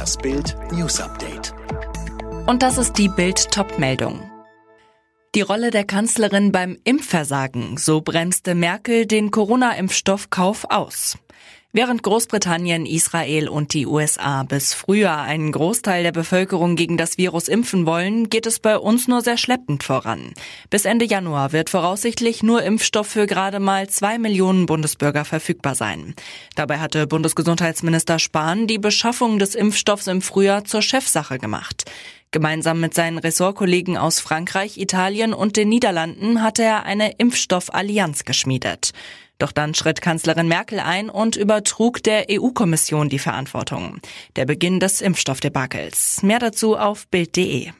Das Bild News Update. Und das ist die Bild Topmeldung. Die Rolle der Kanzlerin beim Impfversagen, so bremste Merkel den Corona-Impfstoffkauf aus. Während Großbritannien, Israel und die USA bis Frühjahr einen Großteil der Bevölkerung gegen das Virus impfen wollen, geht es bei uns nur sehr schleppend voran. Bis Ende Januar wird voraussichtlich nur Impfstoff für gerade mal zwei Millionen Bundesbürger verfügbar sein. Dabei hatte Bundesgesundheitsminister Spahn die Beschaffung des Impfstoffs im Frühjahr zur Chefsache gemacht. Gemeinsam mit seinen Ressortkollegen aus Frankreich, Italien und den Niederlanden hatte er eine Impfstoffallianz geschmiedet. Doch dann schritt Kanzlerin Merkel ein und übertrug der EU-Kommission die Verantwortung. Der Beginn des Impfstoffdebakels. Mehr dazu auf Bild.de.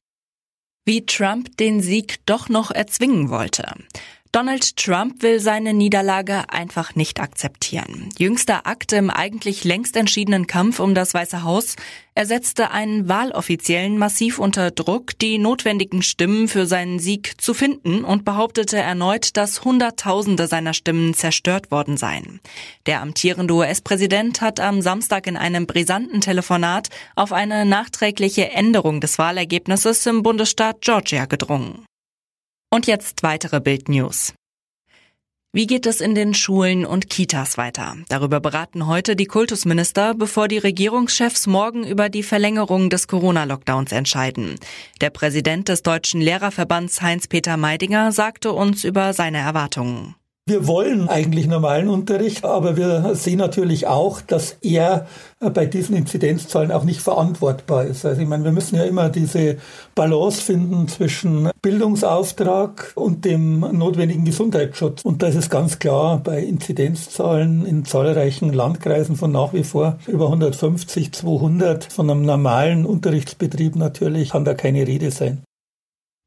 Wie Trump den Sieg doch noch erzwingen wollte. Donald Trump will seine Niederlage einfach nicht akzeptieren. Jüngster Akt im eigentlich längst entschiedenen Kampf um das Weiße Haus. Er setzte einen Wahloffiziellen massiv unter Druck, die notwendigen Stimmen für seinen Sieg zu finden und behauptete erneut, dass Hunderttausende seiner Stimmen zerstört worden seien. Der amtierende US-Präsident hat am Samstag in einem brisanten Telefonat auf eine nachträgliche Änderung des Wahlergebnisses im Bundesstaat Georgia gedrungen. Und jetzt weitere Bildnews. Wie geht es in den Schulen und Kitas weiter? Darüber beraten heute die Kultusminister, bevor die Regierungschefs morgen über die Verlängerung des Corona-Lockdowns entscheiden. Der Präsident des Deutschen Lehrerverbands Heinz-Peter Meidinger sagte uns über seine Erwartungen. Wir wollen eigentlich normalen Unterricht, aber wir sehen natürlich auch, dass er bei diesen Inzidenzzahlen auch nicht verantwortbar ist. Also ich meine, wir müssen ja immer diese Balance finden zwischen Bildungsauftrag und dem notwendigen Gesundheitsschutz. Und da ist es ganz klar, bei Inzidenzzahlen in zahlreichen Landkreisen von nach wie vor über 150, 200 von einem normalen Unterrichtsbetrieb natürlich kann da keine Rede sein.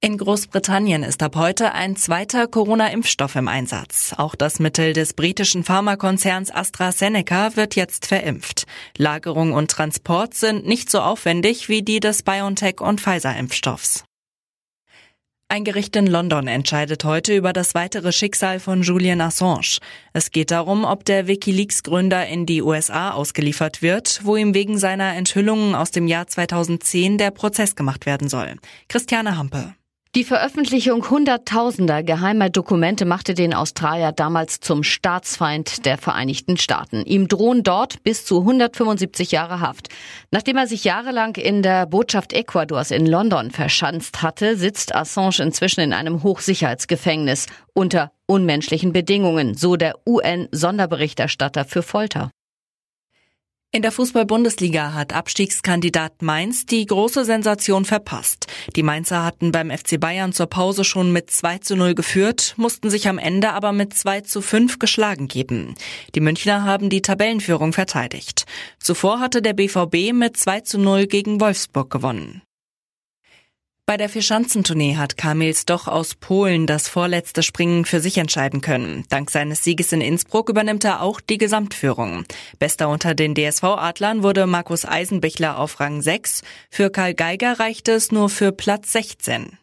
In Großbritannien ist ab heute ein zweiter Corona-Impfstoff im Einsatz. Auch das Mittel des britischen Pharmakonzerns AstraZeneca wird jetzt verimpft. Lagerung und Transport sind nicht so aufwendig wie die des BioNTech und Pfizer-Impfstoffs. Ein Gericht in London entscheidet heute über das weitere Schicksal von Julian Assange. Es geht darum, ob der Wikileaks-Gründer in die USA ausgeliefert wird, wo ihm wegen seiner Enthüllungen aus dem Jahr 2010 der Prozess gemacht werden soll. Christiane Hampe. Die Veröffentlichung hunderttausender geheimer Dokumente machte den Australier damals zum Staatsfeind der Vereinigten Staaten. Ihm drohen dort bis zu 175 Jahre Haft. Nachdem er sich jahrelang in der Botschaft Ecuadors in London verschanzt hatte, sitzt Assange inzwischen in einem Hochsicherheitsgefängnis unter unmenschlichen Bedingungen, so der UN-Sonderberichterstatter für Folter. In der Fußball-Bundesliga hat Abstiegskandidat Mainz die große Sensation verpasst. Die Mainzer hatten beim FC Bayern zur Pause schon mit 2 zu 0 geführt, mussten sich am Ende aber mit 2 zu 5 geschlagen geben. Die Münchner haben die Tabellenführung verteidigt. Zuvor hatte der BVB mit 2 zu 0 gegen Wolfsburg gewonnen. Bei der Vierschanzentournee hat Kamils doch aus Polen das vorletzte Springen für sich entscheiden können. Dank seines Sieges in Innsbruck übernimmt er auch die Gesamtführung. Bester unter den DSV-Adlern wurde Markus Eisenbichler auf Rang 6. Für Karl Geiger reichte es nur für Platz 16.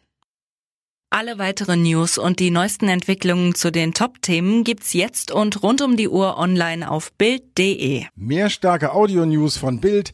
Alle weiteren News und die neuesten Entwicklungen zu den Top-Themen gibt's jetzt und rund um die Uhr online auf Bild.de. Mehr starke Audio-News von Bild